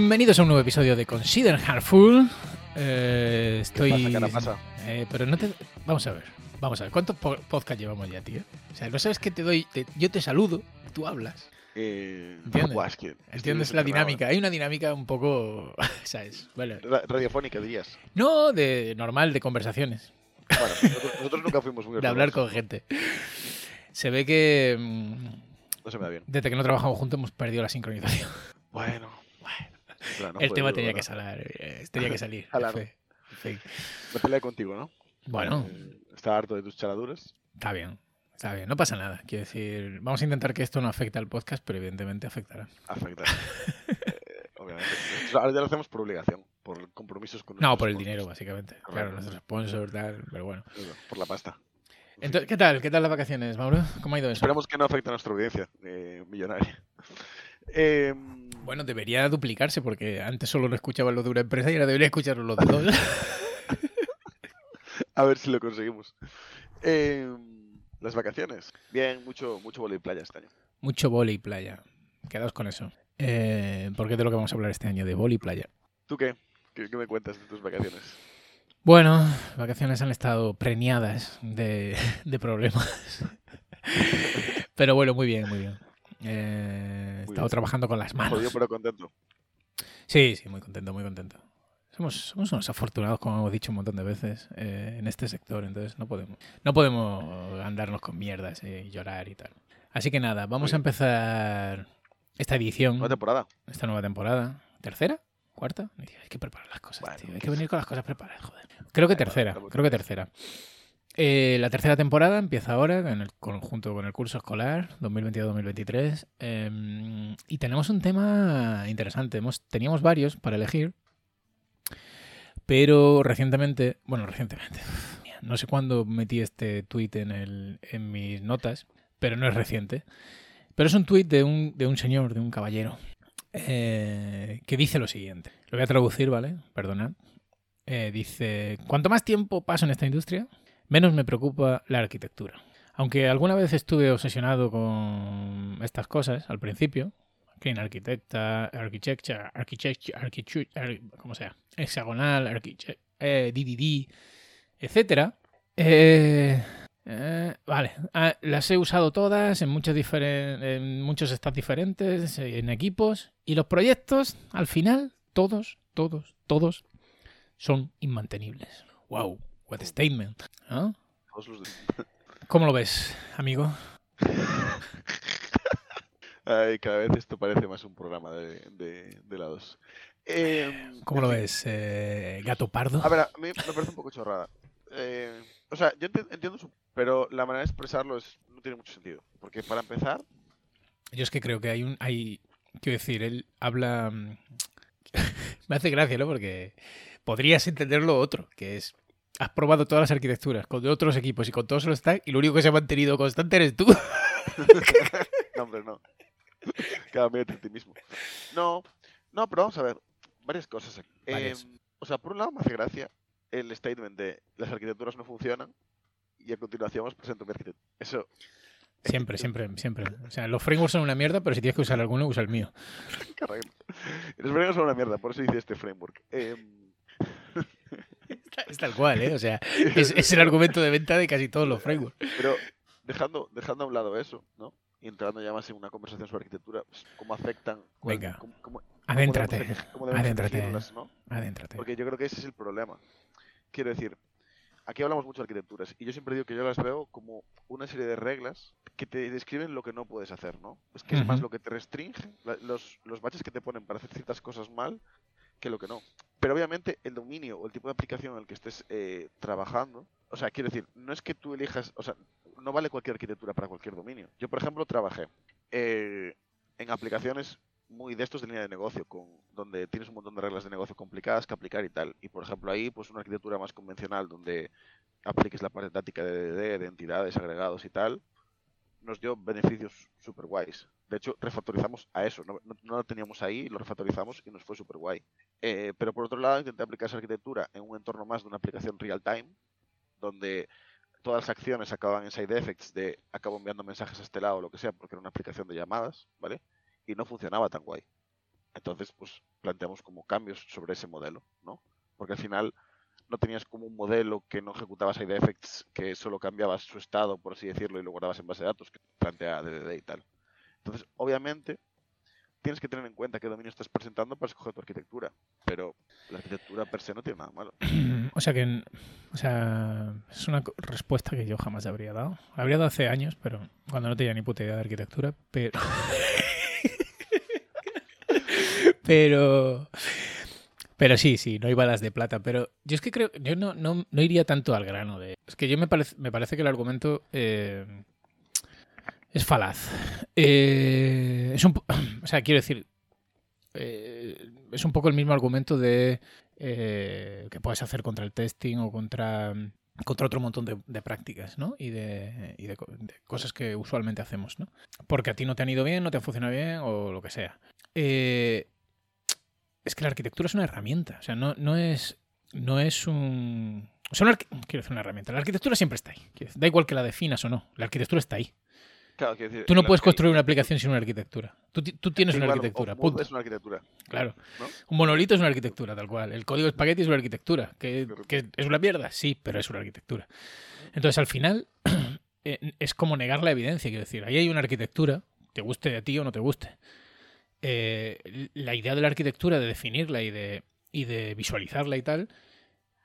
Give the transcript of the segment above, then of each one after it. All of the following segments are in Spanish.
Bienvenidos a un nuevo episodio de Consider Hardful. Eh, estoy. ¿Qué pasa, cara pasa? Eh, pero no te. Vamos a ver. Vamos a ver. ¿Cuántos po- podcast llevamos ya, tío? O sea, no sabes que te doy. te- Yo te saludo, tú hablas. Eh, ¿Entiendes? buah, es que estoy ¿Entiendes la dinámica? Hay una dinámica un poco. ¿Sabes? Ra- Radiofónica, dirías. no de normal, de conversaciones. Bueno, nosotros, nosotros nunca fuimos muy De hablar con gente. Se ve que. mm, No se me da bien. Desde que no trabajamos juntos hemos perdido la sincronización. Bueno. Claro, El fue tema tenía que salir. eh, Tenía que salir. Jalar. Fe- fe. Me peleé contigo, ¿no? Bueno, Eh, estaba harto de tus charaduras. está bien. Está bien, no pasa nada. Quiero decir, vamos a intentar que esto no afecte al podcast, pero evidentemente afectará. Afecta. Eh, obviamente. Ahora ya lo hacemos por obligación, por compromisos con No, por el sponsors. dinero, básicamente. Claro, nuestros sponsors, tal, pero bueno. Por la pasta. Entonces, ¿qué tal? ¿Qué tal las vacaciones, Mauro? ¿Cómo ha ido eso? Esperemos que no afecte a nuestra audiencia eh, millonaria. Eh, Bueno, debería duplicarse porque antes solo lo escuchaban los de una empresa y ahora debería escucharlo los de dos. a ver si lo conseguimos. Eh, las vacaciones. Bien, mucho, mucho vóley playa este año. Mucho boli y playa. Quedaos con eso. Eh, porque es de lo que vamos a hablar este año, de boli y playa. ¿Tú qué? ¿Qué, qué me cuentas de tus vacaciones? Bueno, vacaciones han estado preñadas de, de problemas. Pero bueno, muy bien, muy bien. Eh, he estado bien. trabajando con las manos. Jodido pero contento. Sí, sí, muy contento, muy contento. Somos, somos unos afortunados, como hemos dicho un montón de veces, eh, en este sector, entonces no podemos, no podemos andarnos con mierdas eh, y llorar y tal. Así que nada, vamos a empezar esta edición, Nueva temporada. esta nueva temporada. ¿Tercera? ¿Cuarta? Hay que preparar las cosas, Bueno, tío. Hay que venir con las cosas preparadas, joder. Creo que tercera, creo que tercera. Eh, la tercera temporada empieza ahora en el conjunto con el curso escolar 2022-2023 eh, y tenemos un tema interesante. Teníamos varios para elegir, pero recientemente, bueno, recientemente, no sé cuándo metí este tweet en, mis notas, pero no es reciente. Pero es un tweet de un, de un señor, de un caballero, eh, que dice lo siguiente. Lo voy a traducir, ¿vale? Perdonad. Eh, dice, cuanto más tiempo paso en esta industria, menos me preocupa la arquitectura. Aunque alguna vez estuve obsesionado con estas cosas al principio, Clean Arquitecta, Architecture, Architecture, Architecture, ar- como sea, Hexagonal, Architect, eh, DDD, etcétera. Eh, eh, vale, ah, las he usado todas en diferen- en muchos stats diferentes, en equipos, y los proyectos, al final, todos, todos, todos, son inmantenibles. Wow, what statement. ¿Cómo lo ves, amigo? Ay, cada vez esto parece más un programa de, de, de lados. Eh, ¿Cómo en lo ves, eh, gato pardo? A ver, a mí me parece un poco chorrada. Eh, o sea, yo enti- entiendo su... Pero la manera de expresarlo es, no tiene mucho sentido. Porque para empezar, Yo es que creo que hay un. Hay, quiero decir, él habla. mm, Me hace gracia, ¿no? Porque podrías entenderlo otro, que es. Has probado todas las arquitecturas con otros equipos y con todos los stacks y lo único que se ha mantenido constante eres tú. No, hombre, no. Medio en ti mismo. No, no, pero vamos a ver. Varias cosas aquí. Varias. Eh, o sea, por un lado me hace gracia el statement de las arquitecturas no funcionan y a continuación os presento mi arquitectura. Eso, Siempre, siempre, siempre. O sea, los frameworks son una mierda, pero si tienes que usar alguno, usa el mío. correcto. Los frameworks son una mierda, por eso hice este framework. Em, Es tal cual, ¿eh? O sea, es, es el argumento de venta de casi todos los frameworks. pero dejando, dejando a un lado eso, ¿no? Y entrando ya más en una conversación sobre arquitectura, pues, cómo afectan... cuál- Venga. cómo- Adéntrate, cómo debemos adéntrate. ¿no? adéntrate. Porque yo creo que ese es el problema. Quiero decir, aquí hablamos mucho de arquitecturas y yo siempre digo que yo las veo como una serie de reglas que te describen lo que no puedes hacer, ¿no? Es que es más lo que te restringe, la- los, los baches que te ponen para hacer ciertas cosas mal que lo que no. Pero obviamente el dominio o el tipo de aplicación en el que estés eh, trabajando, o sea, quiero decir, no es que tú elijas, o sea, no vale cualquier arquitectura para cualquier dominio. Yo, por ejemplo, trabajé eh, en aplicaciones muy de estos de línea de negocio, con, donde tienes un montón de reglas de negocio complicadas que aplicar y tal. Y por ejemplo ahí, pues una arquitectura más convencional donde apliques la parte táctica de DDD, de entidades, agregados y tal, nos dio beneficios super guays. De hecho, refactorizamos a eso, no, lo teníamos ahí, lo refactorizamos y nos fue super guay. Eh, pero por otro lado, intenté aplicar esa arquitectura en un entorno más de una aplicación real time, donde todas las acciones acaban en side effects de acabo enviando mensajes a este lado o lo que sea, porque era una aplicación de llamadas, ¿vale? Y no funcionaba tan guay. Entonces, pues planteamos como cambios sobre ese modelo, ¿no? Porque al final no tenías como un modelo que no ejecutaba side effects, que solo cambiabas su estado, por así decirlo, y lo guardabas en base de datos, que plantea DDD y tal. Entonces, obviamente, tienes que tener en cuenta qué dominio estás presentando para escoger tu arquitectura, pero la arquitectura per se no tiene nada malo. O sea que, o sea, es una respuesta que yo jamás habría dado. Habría dado hace años, pero cuando no tenía ni puta idea de arquitectura, pero... pero... Pero sí, sí, no hay balas de plata. Pero yo es que creo, yo no, no, no iría tanto al grano de. Es que yo me parece, me parece que el argumento eh, es falaz. Eh, es un, o sea, quiero decir, eh, es un poco el mismo argumento de que puedes hacer contra el testing o contra contra otro montón de, prácticas, ¿no? Y, de, y de, cosas que usualmente hacemos, ¿no? Porque a ti no te han ido bien, no te han funcionado bien o lo que sea. Eh, es que la arquitectura es una herramienta. O sea, no, no es. No es un. Sea, quiero decir una herramienta. La arquitectura siempre está ahí. Da igual que la definas o no. La arquitectura está ahí. Claro, decir, tú no puedes construir una aplicación sin una arquitectura. Tú, tú tienes una arquitectura. Un es una arquitectura. Claro. Un monolito es una arquitectura, tal cual. El código espagueti es una arquitectura. ¿Que, que es una mierda? Sí, pero es una arquitectura. Entonces, al final, eh, es como negar la evidencia. Quiero decir, ahí hay una arquitectura, te guste a ti o no te guste. Eh, la idea de la arquitectura, de definirla y de, y de visualizarla y tal,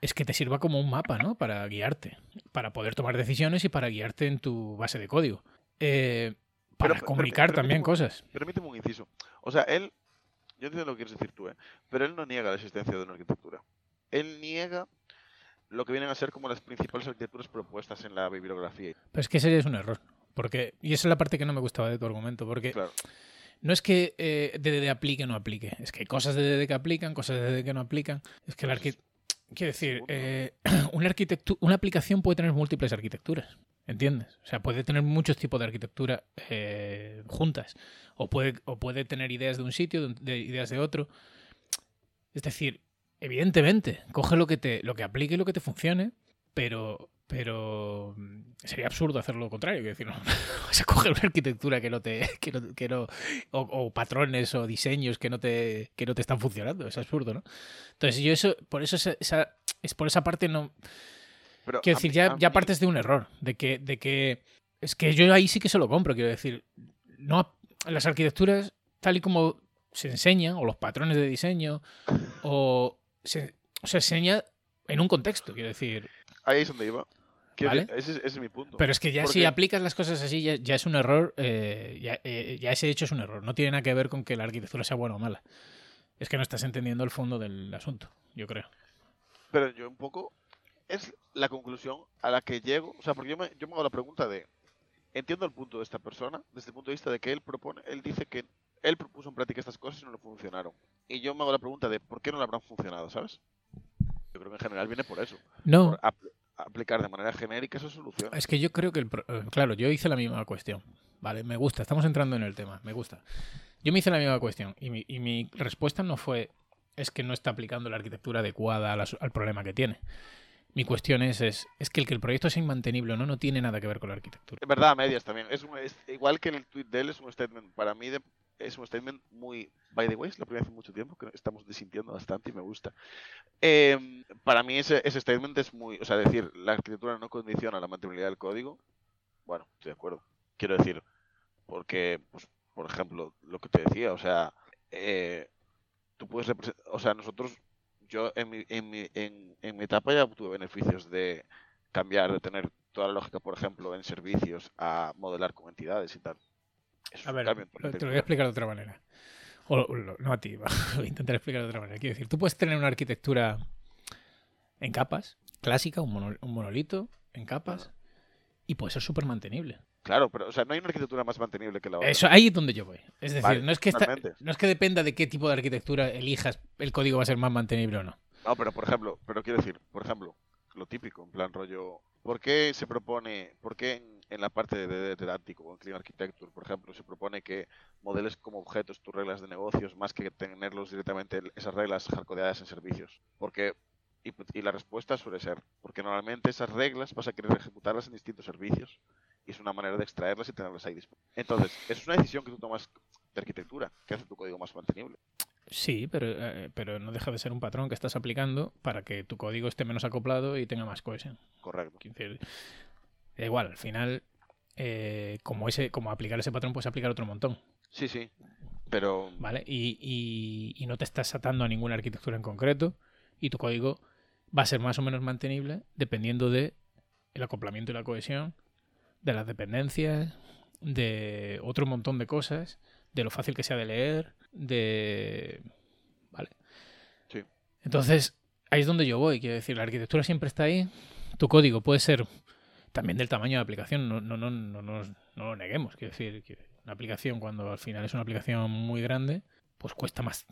es que te sirva como un mapa, ¿no? Para guiarte, para poder tomar decisiones y para guiarte en tu base de código. Eh, para comunicar también cosas. Permíteme un inciso. O sea, él, yo entiendo lo que quieres decir tú, ¿eh? pero él no niega la existencia de una arquitectura. Él niega lo que vienen a ser como las principales arquitecturas propuestas en la bibliografía. Pero es que ese es un error. Porque, y esa es la parte que no me gustaba de tu argumento, porque claro no es que eh, DDD aplique o no aplique, es que hay cosas de DDD que aplican, cosas de DDD que no aplican. Es que la Quiero decir, eh, una, una aplicación puede tener múltiples arquitecturas, ¿entiendes? O sea, puede tener muchos tipos de arquitectura eh, juntas, o puede, o puede tener ideas de un sitio, de, ideas de otro. Es decir, evidentemente, coge lo que te, lo que aplique y lo que te funcione, pero pero mm, sería absurdo hacer lo contrario, que decir, no, vas a coger una arquitectura que no te, que no, o, patrones o diseños que no te, que no te están funcionando, es absurdo, ¿no? Entonces yo eso, por eso esa, es por esa parte no, quiero decir, ya, ya partes de un error, de que, de que, es que yo ahí sí que se lo compro, quiero decir, no, las arquitecturas tal y como se enseñan, o los patrones de diseño, o se, se enseña en un contexto, quiero decir, Ahí es donde iba. Ese, es mi punto. Pero es que ya si aplicas las cosas así, ya, es un error, eh, eh, ya, ese hecho es un error. No tiene nada que ver con que la arquitectura sea buena o mala. Es que no estás entendiendo el fondo del asunto, yo creo. Pero yo un poco, es la conclusión a la que llego, o sea, porque yo me, yo me hago la pregunta de, entiendo el punto de esta persona, desde el punto de vista de que él propone, él dice que él propuso en práctica estas cosas y no le funcionaron. Y yo me hago la pregunta de, ¿por qué no le habrán funcionado, sabes? Yo creo que en general viene por eso. No. aplicar de manera genérica esa solución. Es que yo creo que, el eh, claro, yo hice la misma cuestión. Vale, me gusta, estamos entrando en el tema, me gusta. Yo me hice la misma cuestión y mi, y mi respuesta no fue, es que no está aplicando la arquitectura adecuada al, problema que tiene. Mi cuestión es, es, es, que el que el proyecto sea inmantenible o no, no tiene nada que ver con la arquitectura. Es verdad, a medias también. Es, igual que el tweet de él, es un statement para mí de es un statement muy, by the way, es la primera vez en mucho tiempo que estamos desintiendo bastante y me gusta. Em, para mí ese, ese statement es muy, o sea, decir, la arquitectura no condiciona la mantenibilidad del código, bueno, estoy de acuerdo. Quiero decir, porque, pues, por ejemplo, lo que te decía, o sea, eh, tú puedes representar, o sea, nosotros, yo en mi, en, mi, en, en mi etapa ya obtuve beneficios de cambiar, de tener toda la lógica, por ejemplo, en servicios a modelar con entidades y tal a ver, te lo voy a explicar de otra manera. O, no a ti, voy a intentar explicar de otra manera. Quiero decir, tú puedes tener una arquitectura en capas, clásica, un, monolito en capas, y puede ser súper mantenible. Claro, pero o sea, no hay una arquitectura más mantenible que la otra. Eso, ahí es donde yo voy. Es decir, no, es que no es que dependa de qué tipo de arquitectura elijas, el código va a ser más mantenible o no. No, pero por ejemplo, pero quiero decir, por ejemplo, lo típico, en plan rollo, ¿por qué se propone, por qué en en la parte de didáctico o en Clean Architecture, por ejemplo, se propone que modeles como objetos tus reglas de negocios más que tenerlos directamente esas reglas hardcodeadas en servicios. Porque y, la respuesta suele ser porque normalmente esas reglas vas a querer ejecutarlas en distintos servicios y es una manera de extraerlas y tenerlas ahí disponibles. Entonces, es una decisión que tú tomas de arquitectura que hace tu código más mantenible. Sí, pero, eh, pero no deja de ser un patrón que estás aplicando para que tu código esté menos acoplado y tenga más cohesión. Correcto. Decir, da igual, al final, eh, como, ese, como aplicar ese patrón, puedes aplicar otro montón. Sí, sí. Pero ¿Vale? Y, y- y no te estás atando a ninguna arquitectura en concreto y tu código va a ser más o menos mantenible dependiendo de el acoplamiento y la cohesión, de las dependencias, de otro montón de cosas, de lo fácil que sea de leer, de... ¿Vale? Sí. Entonces, ahí es donde yo voy. Quiero decir, la arquitectura siempre está ahí. Tu código puede ser también del tamaño de la aplicación, no, no, no, no, nos- no lo neguemos. Quiero decir, que una aplicación, cuando al final es una aplicación muy grande, pues cuesta más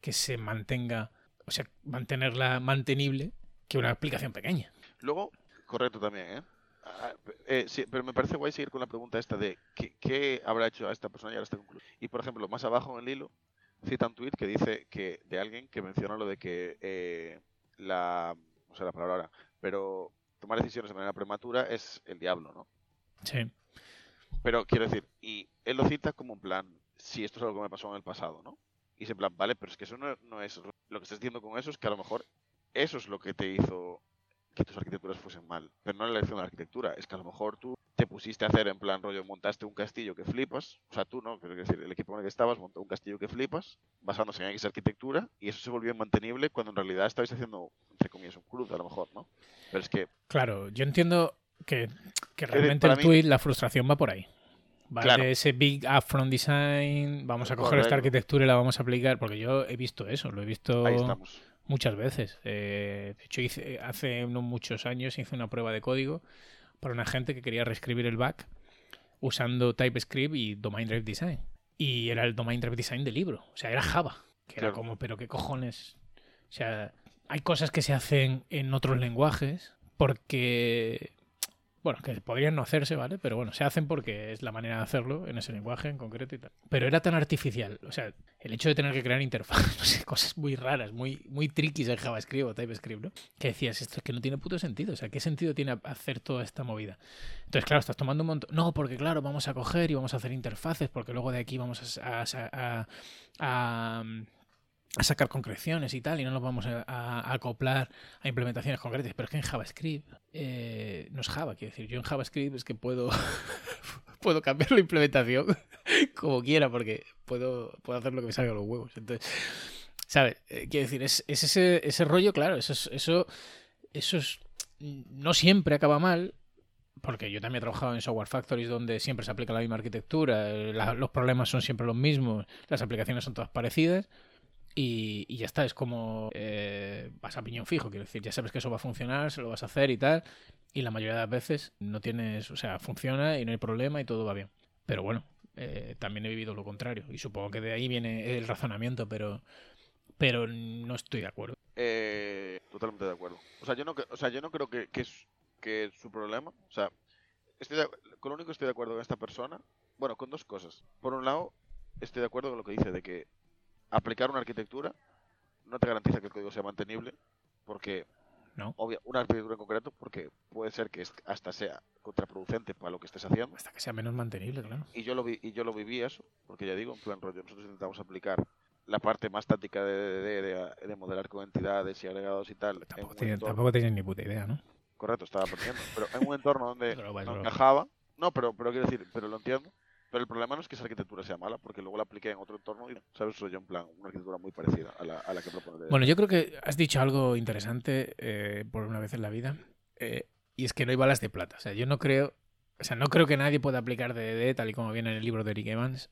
que se mantenga, o sea, mantenerla mantenible que una aplicación pequeña. luego, correcto también, ¿eh? Ah, eh, sí, pero me parece guay seguir con la pregunta esta de ¿qué, qué habrá hecho a esta persona y ahora está concluido. Y por ejemplo, más abajo en el hilo cita un tweet que dice que de alguien que menciona lo de que eh, la no sé la palabra ahora, pero tomar decisiones de manera prematura es el diablo, ¿no? Sí. Pero quiero decir, y él lo cita como en plan, si esto es algo que me pasó en el pasado, ¿no? Y es en plan, vale, pero es que eso no, no es. Lo que estás diciendo con eso es que a lo mejor eso es lo que te hizo que tus arquitecturas fuesen mal. Pero no la elección de la arquitectura, es que a lo mejor tú te pusiste a hacer en plan rollo, montaste un castillo que flipas, o sea, tú, ¿no? Quiero decir, el equipo en el que estabas montó un castillo que flipas, basándose en X arquitectura, y eso se volvió mantenible cuando en realidad estabais haciendo, entre comillas, un club, a lo mejor, ¿no? Pero es que Claro, yo entiendo que, que realmente el mí- tweet, la frustración va por ahí. Va Claro. de ese big upfront design, vamos a coger esta arquitectura y la vamos a aplicar, porque yo he visto eso, lo he visto ahí estamos. Muchas veces. Eh, de hecho, hice, hace no muchos años hice una prueba de código para una gente que quería reescribir el back usando TypeScript y Domain Drive Design. Y era el Domain Drive Design del libro, o sea, era Java. Que era como, pero qué cojones. O sea, hay cosas que se hacen en otros lenguajes porque, bueno, que podrían no hacerse, ¿vale? Pero bueno, se hacen porque es la manera de hacerlo en ese lenguaje en concreto y tal. Pero era tan artificial, o sea, el hecho de tener que crear interfaz, no sé, cosas muy raras, muy, muy triquis en JavaScript o TypeScript, ¿no? Que decías, esto es que no tiene puto sentido, o sea, ¿qué sentido tiene hacer toda esta movida? Entonces, claro, estás tomando un montón... No, porque claro, vamos a coger y vamos a hacer interfaces, porque luego de aquí vamos a- a sacar concreciones y tal, y no nos vamos a, a acoplar a implementaciones concretas. Pero es que en JavaScript eh, no es Java, quiero decir, yo en JavaScript es que puedo, puedo cambiar la implementación como quiera, porque puedo, puedo hacer lo que me salga de los huevos. Entonces, ¿sabes? Eh, quiero decir, es, es ese, ese rollo, claro, eso es, eso, eso es, no siempre acaba mal, porque yo también he trabajado en software factories donde siempre se aplica la misma arquitectura, la- los problemas son siempre los mismos, las aplicaciones son todas parecidas. Y, y ya está, es como eh, vas a piñón fijo, quiero decir, ya sabes que eso va a funcionar, se lo vas a hacer y tal, y la mayoría de las veces no tienes, o sea, funciona y no hay problema y todo va bien. Pero bueno, eh, también he vivido lo contrario, y supongo que de ahí viene el razonamiento, pero, pero no estoy de acuerdo. Eh, totalmente de acuerdo. O sea, yo no, o sea, yo no creo que, que, es, que su problema. O sea, con lo único que estoy de acuerdo con esta persona, bueno, con dos cosas. Por un lado, estoy de acuerdo con lo que dice de que aplicar una arquitectura no te garantiza que el código sea mantenible, porque No. obvia, una arquitectura en concreto, porque puede ser que hasta sea contraproducente para lo que estés haciendo. Hasta que sea menos mantenible, claro. Y yo lo vi, y yo lo viví eso, porque ya digo, en plan rollo, nosotros intentamos aplicar la parte más táctica de, de, de- de modelar con entidades y agregados y tal. Tampoco, tiene- entorno- tampoco tenías ni puta idea, ¿no? Correcto, estaba aprendiendo. Pero en un entorno donde no encajaba. No, pero, pero quiero decir, pero lo entiendo. Pero el problema no es que esa arquitectura sea mala, porque luego la apliqué en otro entorno y, ¿sabes? Soy yo en plan, una arquitectura muy parecida a la, a la que propone. Bueno, yo creo que has dicho algo interesante eh, por una vez en la vida, eh, y es que no hay balas de plata. O sea, yo no creo, o sea, no creo que nadie pueda aplicar DDD tal y como viene en el libro de Eric Evans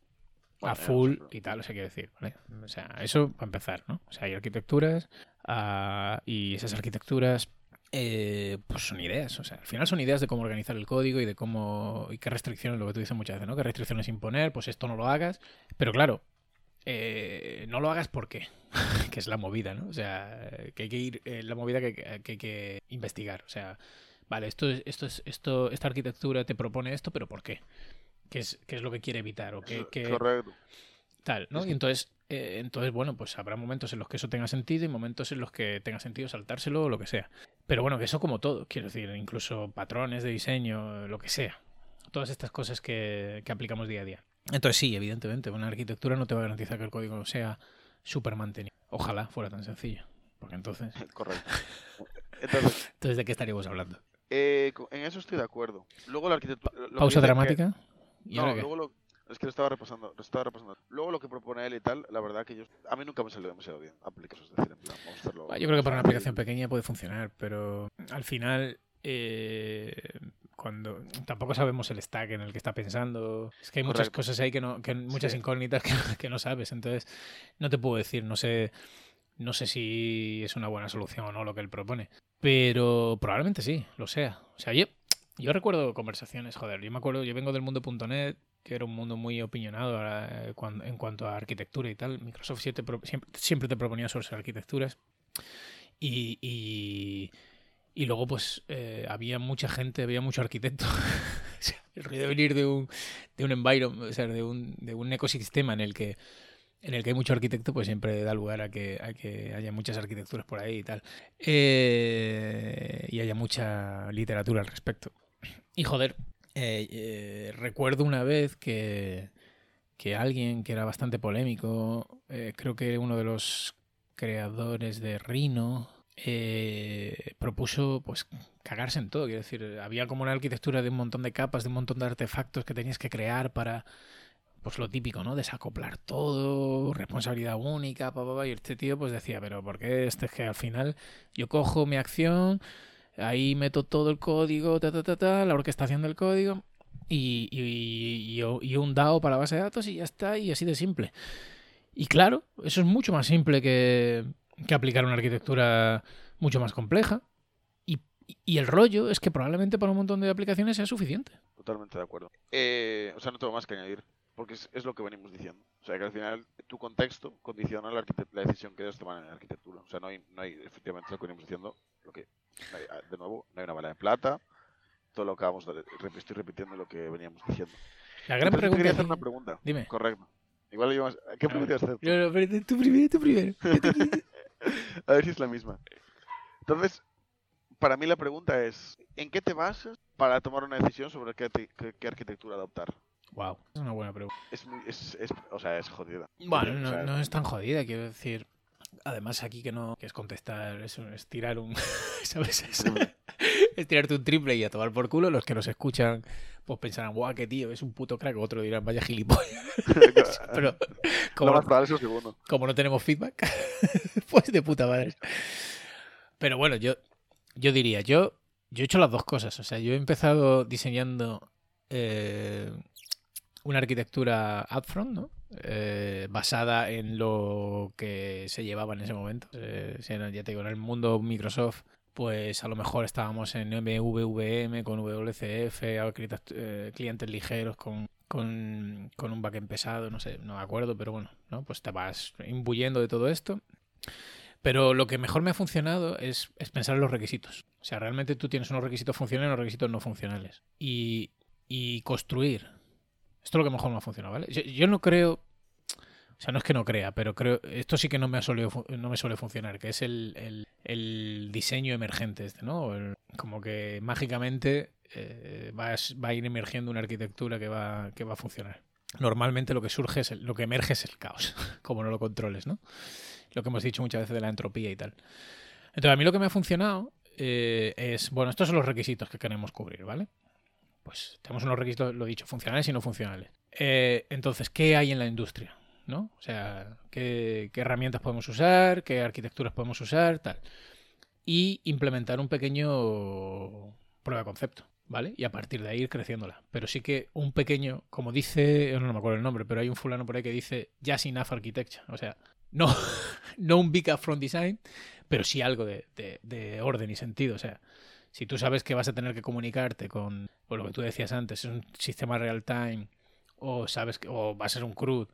Bueno, a full pero- y tal, o sea, quiero decir, ¿vale? O sea, eso para empezar, ¿no? O sea, hay arquitecturas ah, y esas arquitecturas eh, pues son ideas, o sea, al final son ideas de cómo organizar el código y de cómo y qué restricciones, lo que tú dices muchas veces, ¿no? ¿Qué restricciones imponer? Pues esto no lo hagas, pero claro, eh, no lo hagas porque, que es la movida, ¿no? O sea, que hay que ir, eh, la movida que, que hay que investigar, o sea, vale, esto es, esto es, esto, esta arquitectura te propone esto, pero ¿por qué? ¿Qué es, qué es lo que quiere evitar? ¿O qué- Correcto. Tal, ¿no? Es Y entonces, eh, entonces, bueno, pues habrá momentos en los que eso tenga sentido y momentos en los que tenga sentido saltárselo o lo que sea. Pero bueno, que eso como todo, quiero decir, incluso patrones de diseño, lo que sea. Todas estas cosas que, que aplicamos día a día. Entonces sí, evidentemente, una arquitectura no te va a garantizar que el código sea súper mantenido. Ojalá fuera tan sencillo. Porque entonces. Correcto. Entonces, entonces ¿de qué estaríamos hablando? Eh, en eso estoy de acuerdo. Luego la arquitectura. ¿Pausa dramática? no, luego lo, es que lo estaba repasando, lo estaba repasando. Luego lo que propone él y tal, la verdad que yo, a mí nunca me salió demasiado bien aplicar decir, en plan, vamos a hacerlo. Yo creo que para una aplicación pequeña puede funcionar, pero al final eh, cuando tampoco sabemos el stack en el que está pensando. Es que hay muchas cosas ahí que no, que muchas incógnitas que, que, no sabes. Entonces, no te puedo decir, no sé, no sé si es una buena solución o no lo que él propone. Pero probablemente sí, lo sea. O sea, yo, yo recuerdo conversaciones, joder, yo me acuerdo, yo vengo del mundo.net, que era un mundo muy opinionado eh, en cuanto a arquitectura y tal. Microsoft siempre, siempre te proponía sobre arquitecturas. Y, y, y luego, pues, eh, había mucha gente, había mucho arquitecto. el ruido de venir de un, de un environment, o sea, de un, de un ecosistema en el que en el que hay mucho arquitecto, pues siempre da lugar a que, a que haya muchas arquitecturas por ahí y tal. Eh, y haya mucha literatura al respecto. Y joder, eh, recuerdo una vez que, que alguien que era bastante polémico, creo que uno de los creadores de Rhino, eh, propuso pues cagarse en todo. Quiero decir, había como una arquitectura de un montón de capas, de un montón de artefactos que tenías que crear para, pues lo típico, ¿no? Desacoplar todo, responsabilidad única, pa, y este tío pues decía, pero ¿por qué este es que al final yo cojo mi acción, ahí meto todo el código, ta, ta, ta, ta la orquestación del código y, y, y, un DAO para la base de datos y ya está, y así de simple. Y claro, eso es mucho más simple que, que aplicar una arquitectura mucho más compleja. Y, el rollo es que probablemente para un montón de aplicaciones sea suficiente. Totalmente de acuerdo. Eh, o sea, no tengo más que añadir, porque es, lo que venimos diciendo. O sea, que al final tu contexto condiciona la, decisión que ellos toman en la arquitectura. O sea, no hay, no hay efectivamente lo que venimos diciendo, lo que, ah, de nuevo, no hay una bala de plata. Todo lo que vamos de, estoy repitiendo lo que veníamos diciendo. La gran pregunta. Quería hacer una pregunta. Dime. Correcto. Igual yo ¿Qué pregunta hacer? No, no, tú primero, tú primero. A ver si es la misma. Entonces, para mí la pregunta es, ¿en qué te basas para tomar una decisión sobre qué, qué, arquitectura adoptar? Wow, es una buena pregunta. Es, es, es o sea, es jodida. Bueno, no, no, es tan jodida, quiero decir. Además, aquí que no que es contestar, es, es tirar un. ¿Sabes? Es, tirarte un triple y a tomar por culo. Los que nos escuchan, pues pensarán, guau, qué tío, es un puto crack. Otro dirán, vaya gilipollas. Pero, como no, como no tenemos feedback, pues de puta madre. Pero bueno, yo, yo diría, yo, yo he hecho las dos cosas. O sea, yo he empezado diseñando eh, una arquitectura upfront, ¿no? Eh, basada en lo que se llevaba en ese momento. Eh, ya te digo, en el mundo Microsoft, pues a lo mejor estábamos en MVVM con WCF, eh, clientes ligeros con, con, un backend pesado, no sé, no me acuerdo, pero bueno, ¿no? pues te vas imbuyendo de todo esto. Pero lo que mejor me ha funcionado es, pensar en los requisitos. O sea, realmente tú tienes unos requisitos funcionales y unos requisitos no funcionales. Y construir esto es lo que mejor me ha funcionado, ¿vale? Yo, no creo. O sea, no es que no crea, pero creo. Esto sí que no me, ha no me suele funcionar, que es el, diseño emergente, este, ¿no? como que mágicamente eh, va, a, ir emergiendo una arquitectura que va, que va a funcionar. Normalmente lo que surge es lo que emerge es el caos, como no lo controles, ¿no? Lo que hemos dicho muchas veces de la entropía y tal. Entonces, a mí lo que me ha funcionado eh, es, bueno, estos son los requisitos que queremos cubrir, ¿vale? Pues tenemos unos requisitos, lo dicho, funcionales y no funcionales. Eh, entonces, ¿qué hay en la industria? ¿no? O sea, ¿qué, herramientas podemos usar, qué arquitecturas podemos usar, tal. Y implementar un pequeño prueba de concepto, ¿vale? Y a partir de ahí ir creciéndola. Pero sí que un pequeño, como dice, no me acuerdo el nombre, pero hay un fulano por ahí que dice Just Enough Architecture. O sea, no, no un big upfront design, pero sí algo de, de orden y sentido. O sea, si tú sabes que vas a tener que comunicarte con, lo que tú decías antes, es un sistema real time, o sabes que, o va a ser un CRUD,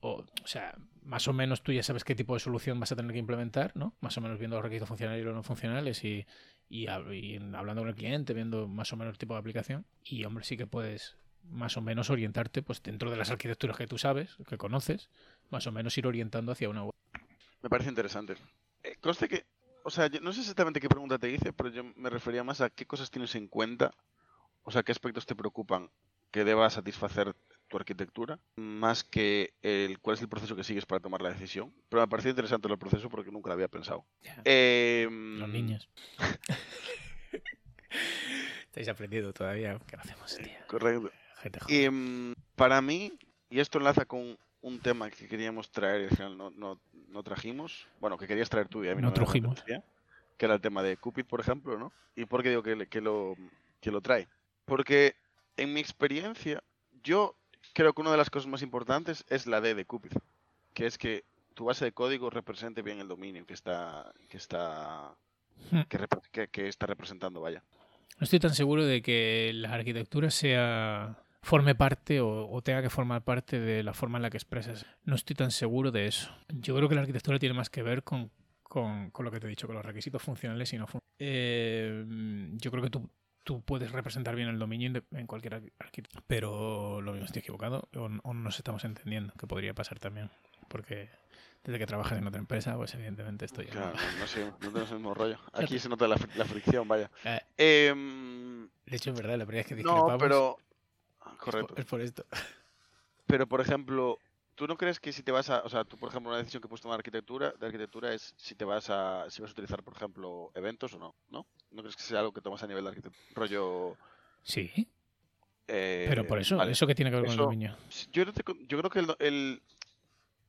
o, o sea, más o menos tú ya sabes qué tipo de solución vas a tener que implementar, ¿no? Más o menos viendo los requisitos funcionales y los no funcionales y, y, hablando con el cliente, viendo más o menos el tipo de aplicación. Y hombre, sí que puedes más o menos orientarte, pues dentro de las arquitecturas que tú sabes, que conoces, más o menos ir orientando hacia una web. Me parece interesante. Eh, conste que o sea, no sé exactamente qué pregunta te hice, pero yo me refería más a qué cosas tienes en cuenta, o sea, qué aspectos te preocupan que deba satisfacer tu arquitectura más que el cuál es el proceso que sigues para tomar la decisión. Pero me pareció interesante el proceso porque nunca lo había pensado. Eh, Los niños. Estáis aprendiendo todavía. ¿Qué hacemos, tío? Correcto. Gente joven. Y mm, para mí, y esto enlaza con un tema que queríamos traer y al final no, no, no trajimos, bueno, que querías traer tú y a mí No trujimos. apetecía, que era el tema de Cupid, por ejemplo, ¿no? ¿Y por qué digo que, le- que, lo, que lo trae? Porque en mi experiencia, yo creo que una de las cosas más importantes es la D de Cupid, que es que tu base de código represente bien el dominio que está que está Hmm. que, que- que está representando, vaya. No estoy tan seguro de que la arquitectura sea forme parte o, o tenga que formar parte de la forma en la que expresas. No estoy tan seguro de eso. Yo creo que la arquitectura tiene más que ver con, con- con lo que te he dicho, con los requisitos funcionales y no fun- Eh, yo creo que tú, tú puedes representar bien el dominio en cualquier arqui- arquitectura, pero lo mismo estoy equivocado o, o no nos estamos entendiendo, que podría pasar también. Porque desde que trabajas en otra empresa, pues evidentemente esto ya... Claro, no, sé, no tenemos el mismo rollo. Aquí se nota la, fri- la fricción, vaya. Eh, Em, de hecho, es verdad, la primera vez que no, discrepamos pero... es por- Correcto. es por esto. Pero, por ejemplo, ¿tú no crees que si te vas a... O sea, tú, por ejemplo, una decisión que puedes tomar arquitectura, de arquitectura es si te vas a... Si vas a utilizar, por ejemplo, eventos o no, ¿no? ¿No crees que sea algo que tomas a nivel de arquitectura? Rollo... Sí, eh, pero por eso, vale. ¿eso que tiene que ver con el dominio? Yo, no te con- yo creo que el, el-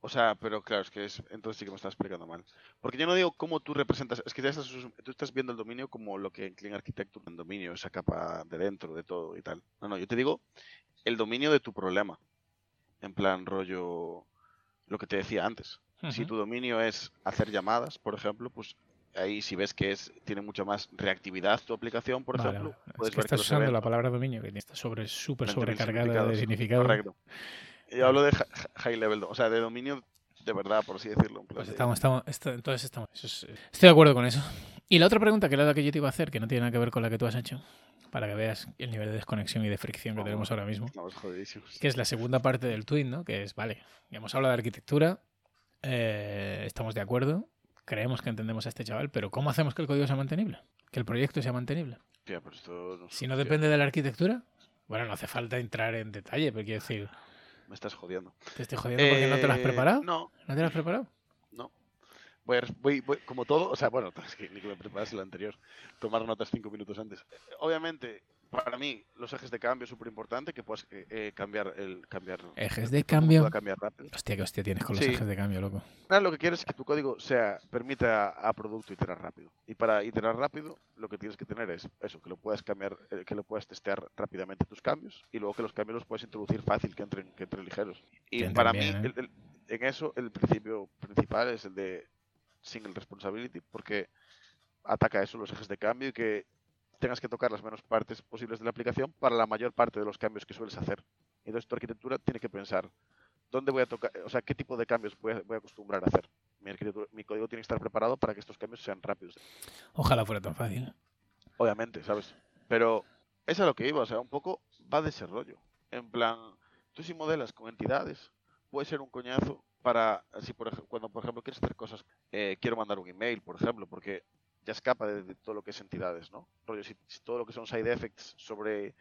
O sea, pero claro, es que es, entonces sí que me estás explicando mal. Porque yo no digo cómo tú representas, es que ya estás, tú estás viendo el dominio como lo que en Clean Architecture, el dominio, esa capa de dentro, de todo y tal. No, no, yo te digo el dominio de tu problema. En plan, rollo, lo que te decía antes. Si tu dominio es hacer llamadas, por ejemplo, pues ahí si ves que es tiene mucha más reactividad tu aplicación, por Vale, ejemplo, vale. Es puedes que ver estás usando la palabra dominio, que está sobre súper 20.000 sobrecargada de significado. Correcto. Yo hablo de hi- high level, o sea, de dominio de verdad, por así decirlo. Pues estamos, estamos, entonces estamos. eso es- estoy de acuerdo con eso. Y la otra pregunta, que era la que yo te iba a hacer, que no tiene nada que ver con la que tú has hecho, para que veas el nivel de desconexión y de fricción que tenemos ahora mismo, Estamos jodidísimos. que es la segunda parte del tweet, ¿no? Que es, vale, ya hemos hablado de arquitectura, eh, estamos de acuerdo, creemos que entendemos a este chaval, pero ¿cómo hacemos que el código sea mantenible? Que el proyecto sea mantenible. Hostia, pero esto no Si no depende de la arquitectura, bueno, no hace falta entrar en detalle, pero quiero decir, Me estás jodiendo. te estoy jodiendo porque no te lo has Eh, preparado. No, ¿No te lo has preparado? no. Voy, a voy- voy- como todo, o sea, bueno, es que ni que me preparas el anterior. Tomar notas cinco minutos antes. Obviamente, para mí, los ejes de cambio es súper importante, que puedas eh, eh, cambiar el cambiar. Ejes de que cambio. cambiar rápido. Hostia, qué hostia tienes con los Sí. ejes de cambio, loco. Ahora lo que quieres es que tu código sea permita a producto iterar rápido. Y para iterar rápido, lo que tienes que tener es eso, que lo puedas cambiar, eh, que lo puedas testear rápidamente tus cambios y luego que los cambios los puedes introducir fácil, que entren, que entren ligeros. Y Que para mí, ¿eh? el- el- en eso, el principio principal es el de single responsibility, porque ataca eso, los ejes de cambio, y que tengas que tocar las menos partes posibles de la aplicación para la mayor parte de los cambios que sueles hacer. Entonces tu arquitectura tiene que pensar dónde voy a tocar, o sea, qué tipo de cambios voy a, voy a acostumbrar a hacer. Mi, arquitectura- mi código tiene que estar preparado para que estos cambios sean rápidos, Ojalá fuera tan fácil. obviamente, ¿sabes? Pero es a lo que iba, o sea, un poco va de ese rollo. En plan, tú si modelas con entidades, puede ser un coñazo para, si por cuando por ejemplo quieres hacer cosas, eh, quiero mandar un email, por ejemplo, porque ya escapa de, de todo lo que es entidades, ¿no? Rollo, si, si todo lo que son side effects sobre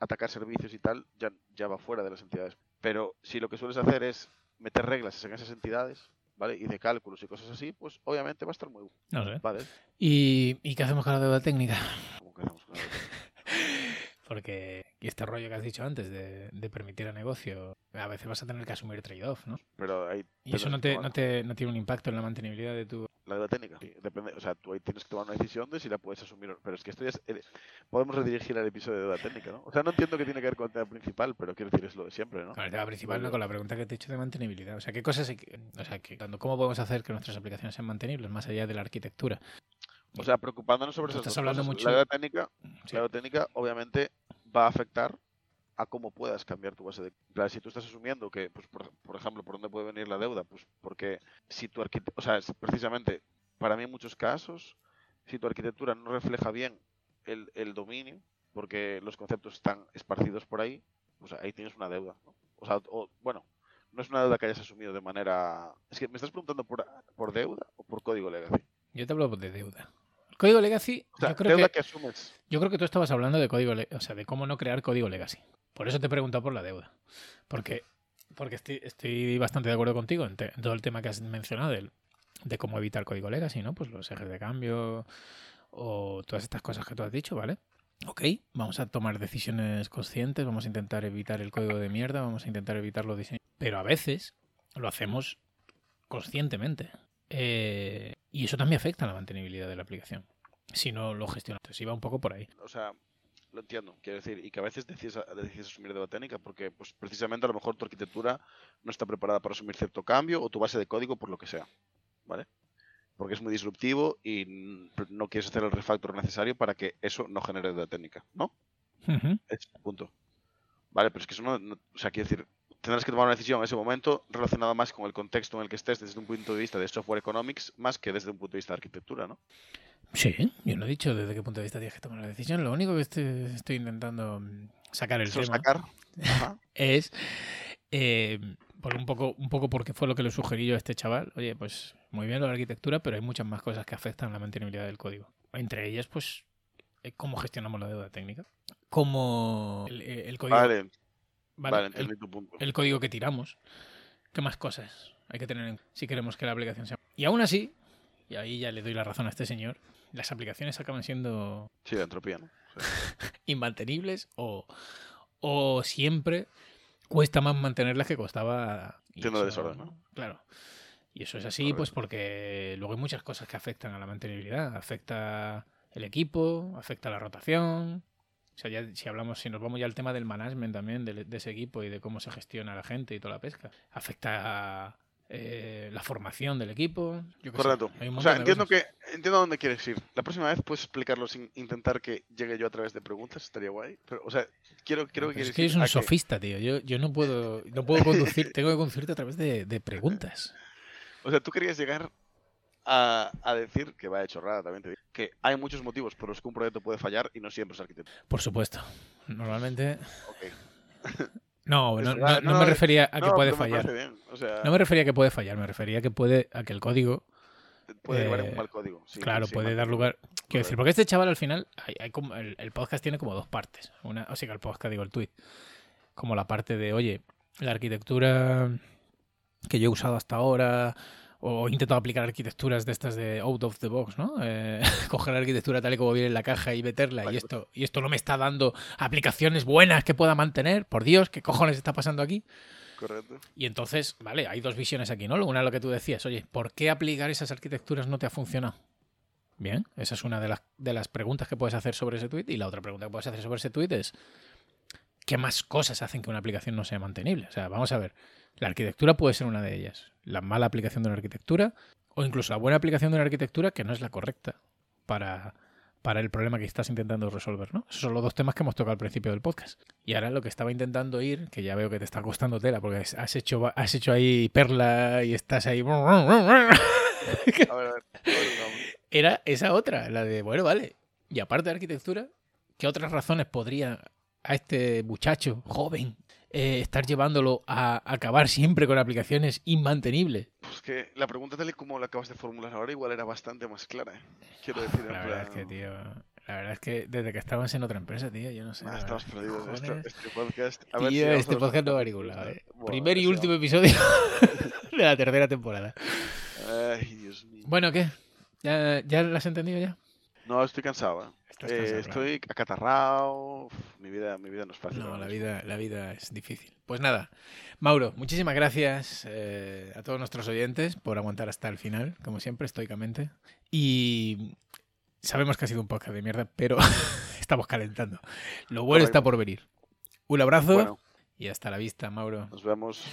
atacar servicios y tal, ya, ya va fuera de las entidades. Pero si lo que sueles hacer es meter reglas en esas entidades, ¿vale? Y de cálculos y cosas así, pues obviamente va a estar muy No sé. ¿vale? ¿Y, ¿Y qué hacemos con la deuda técnica? Como que hacemos con la- Porque y este rollo que has dicho antes de, de permitir a negocio, a veces vas a tener que asumir trade-off, ¿no? Pero ahí Y eso te, no, te, no tiene un impacto en la mantenibilidad de tu... la deuda técnica. Depende, o sea, tú ahí tienes que tomar una decisión de si la puedes asumir. o- Pero es que esto ya es, eh, podemos redirigir al episodio de deuda técnica, ¿no? O sea, no entiendo qué tiene que ver con el tema principal, pero quiero decir es lo de siempre, ¿no? Con el tema principal, no con la pregunta que te he hecho de mantenibilidad. O sea, ¿qué cosas que- O sea, que, ¿cómo podemos hacer que nuestras aplicaciones sean mantenibles más allá de la arquitectura? O sea, preocupándonos sobre esas estás hablando cosas. mucho- La deuda técnica, Sí. la deuda técnica obviamente va a afectar a cómo puedas cambiar tu base de plan, si tú estás asumiendo que pues por, por ejemplo por dónde puede venir la deuda pues porque si tu arquitectura o sea precisamente para mí en muchos casos si tu arquitectura no refleja bien el, el dominio porque los conceptos están esparcidos por ahí pues ahí tienes una deuda o sea o- bueno no es una deuda que hayas asumido de manera es que me estás preguntando por, por deuda o por código legacy Yo te hablo de deuda. Código legacy, O sea, yo creo que, que asumes. yo creo que tú estabas hablando de código, o sea, de cómo no crear código legacy. Por eso te he preguntado por la deuda. Porque, porque estoy, estoy bastante de acuerdo contigo en, te- en todo el tema que has mencionado del- de cómo evitar código legacy, ¿no? Pues los ejes de cambio o todas estas cosas que tú has dicho, ¿vale? Ok, vamos a tomar decisiones conscientes, vamos a intentar evitar el código de mierda, vamos a intentar evitar los diseños. Pero a veces lo hacemos conscientemente. Eh, y eso también afecta a la mantenibilidad de la aplicación. Si no lo gestionas. Entonces iba un poco por ahí. O sea, lo entiendo, quiero decir, y que a veces decides, decides asumir deuda técnica porque pues, precisamente a lo mejor tu arquitectura no está preparada para asumir cierto cambio o tu base de código por lo que sea, ¿vale? Porque es muy disruptivo y no quieres hacer el refactor necesario para que eso no genere deuda técnica, ¿no? Es punto. Vale, pero es que eso no, no- o sea, quiero decir, tendrás que tomar una decisión en ese momento relacionada más con el contexto en el que estés desde un punto de vista de software economics más que desde un punto de vista de arquitectura, ¿no? Sí, yo no he dicho desde qué punto de vista tienes que tomar la decisión. Lo único que estoy, estoy intentando mm, sacar el tema sacar. Es eh, por un poco, un poco porque fue lo que le sugerí yo a este chaval. Oye, pues muy bien lo de la arquitectura, pero hay muchas más cosas que afectan la mantenibilidad del código. Entre ellas, pues, eh, cómo gestionamos la deuda técnica. Cómo el, el código, Vale, ¿vale? vale, el, entendí tu punto. el código que tiramos. ¿Qué más cosas hay que tener en si queremos que la aplicación sea? Y aún así, y ahí ya le doy la razón a este señor, las aplicaciones acaban siendo Sí, la entropía, ¿no? inmantenibles o, o siempre cuesta más mantenerlas que costaba. eso- desorden, ¿no? Claro. Y eso es así, pues porque luego hay muchas cosas que afectan a la mantenibilidad. Afecta el equipo, afecta la rotación. O sea, ya si hablamos, si nos vamos ya al tema del management también, de, de ese equipo y de cómo se gestiona la gente y toda la pesca. Afecta eh, la formación del equipo. yo sé, Correcto. O sea, entiendo cosas. que entiendo a dónde quieres ir. La próxima vez puedes explicarlo sin intentar que llegue yo a través de preguntas, estaría guay. Pero, o sea, quiero, quiero Pero que es que eres un que- sofista, tío. Yo, yo no puedo, no puedo conducir, tengo que conducirte a través de, de preguntas. O sea, tú querías llegar a, a decir, que vaya chorrada también te digo, que hay muchos motivos por los que un proyecto puede fallar y no siempre es arquitecto. Por supuesto. Normalmente. No, no, me refería a que puede me fallar. O sea, No me refería a que puede fallar, me refería a que puede, a que el código, puede llevar eh, un mal código. sí, claro, sí, puede mal dar lugar. Quiero decir, porque este chaval al final, hay, hay como, el, el podcast tiene como dos partes. Una, o sea, que el podcast, digo, el tweet. Como la parte de, oye, la arquitectura que yo he usado hasta ahora, o intentado aplicar arquitecturas de estas de out of the box, ¿no? Eh, coger la arquitectura tal y como viene en la caja y meterla, y esto, y esto no me está dando aplicaciones buenas que pueda mantener. Por Dios, ¿qué cojones está pasando aquí? Correcto. Y entonces, vale, hay dos visiones aquí, ¿no? Una es lo que tú decías, oye, ¿por qué aplicar esas arquitecturas no te ha funcionado? Bien, esa es una de las, de las preguntas que puedes hacer sobre ese tweet. Y la otra pregunta que puedes hacer sobre ese tweet es, ¿qué más cosas hacen que una aplicación no sea mantenible? O sea, vamos a ver, la arquitectura puede ser una de ellas. La mala aplicación de una arquitectura o incluso la buena aplicación de una arquitectura que no es la correcta para, para el problema que estás intentando resolver, ¿no? Esos son los dos temas que hemos tocado al principio del podcast. Y ahora lo que estaba intentando ir, que ya veo que te está costando tela, porque has hecho, has hecho ahí perla y estás ahí... Era esa otra, la de, bueno, vale. Y aparte de arquitectura, ¿qué otras razones podría a este muchacho joven eh, estar llevándolo a acabar siempre con aplicaciones inmantenibles? Pues que la pregunta tal y como la acabas de formular ahora igual era bastante más clara. ¿eh? Quiero decir, en La verdad es que, tío, la verdad es que desde que estabas en otra empresa, tío, yo no sé. ah, estamos perdidos. Cojones. este podcast. A ver si Tío, este podcast no va a ningún lado, eh. Primer y último episodio de la tercera temporada. Ay, Dios mío. Bueno, ¿qué? ¿Ya, ya lo has entendido ya? No, estoy cansado. ¿eh? Eh, estoy acatarrado. uf, mi, vida, mi vida no es fácil. No, la vida, la vida es difícil. Pues nada, Mauro, muchísimas gracias eh, a todos nuestros oyentes por aguantar hasta el final, como siempre, estoicamente. Y sabemos que ha sido un podcast de mierda, pero estamos calentando. Lo bueno está por venir. Un abrazo Bueno, y hasta la vista, Mauro. nos vemos.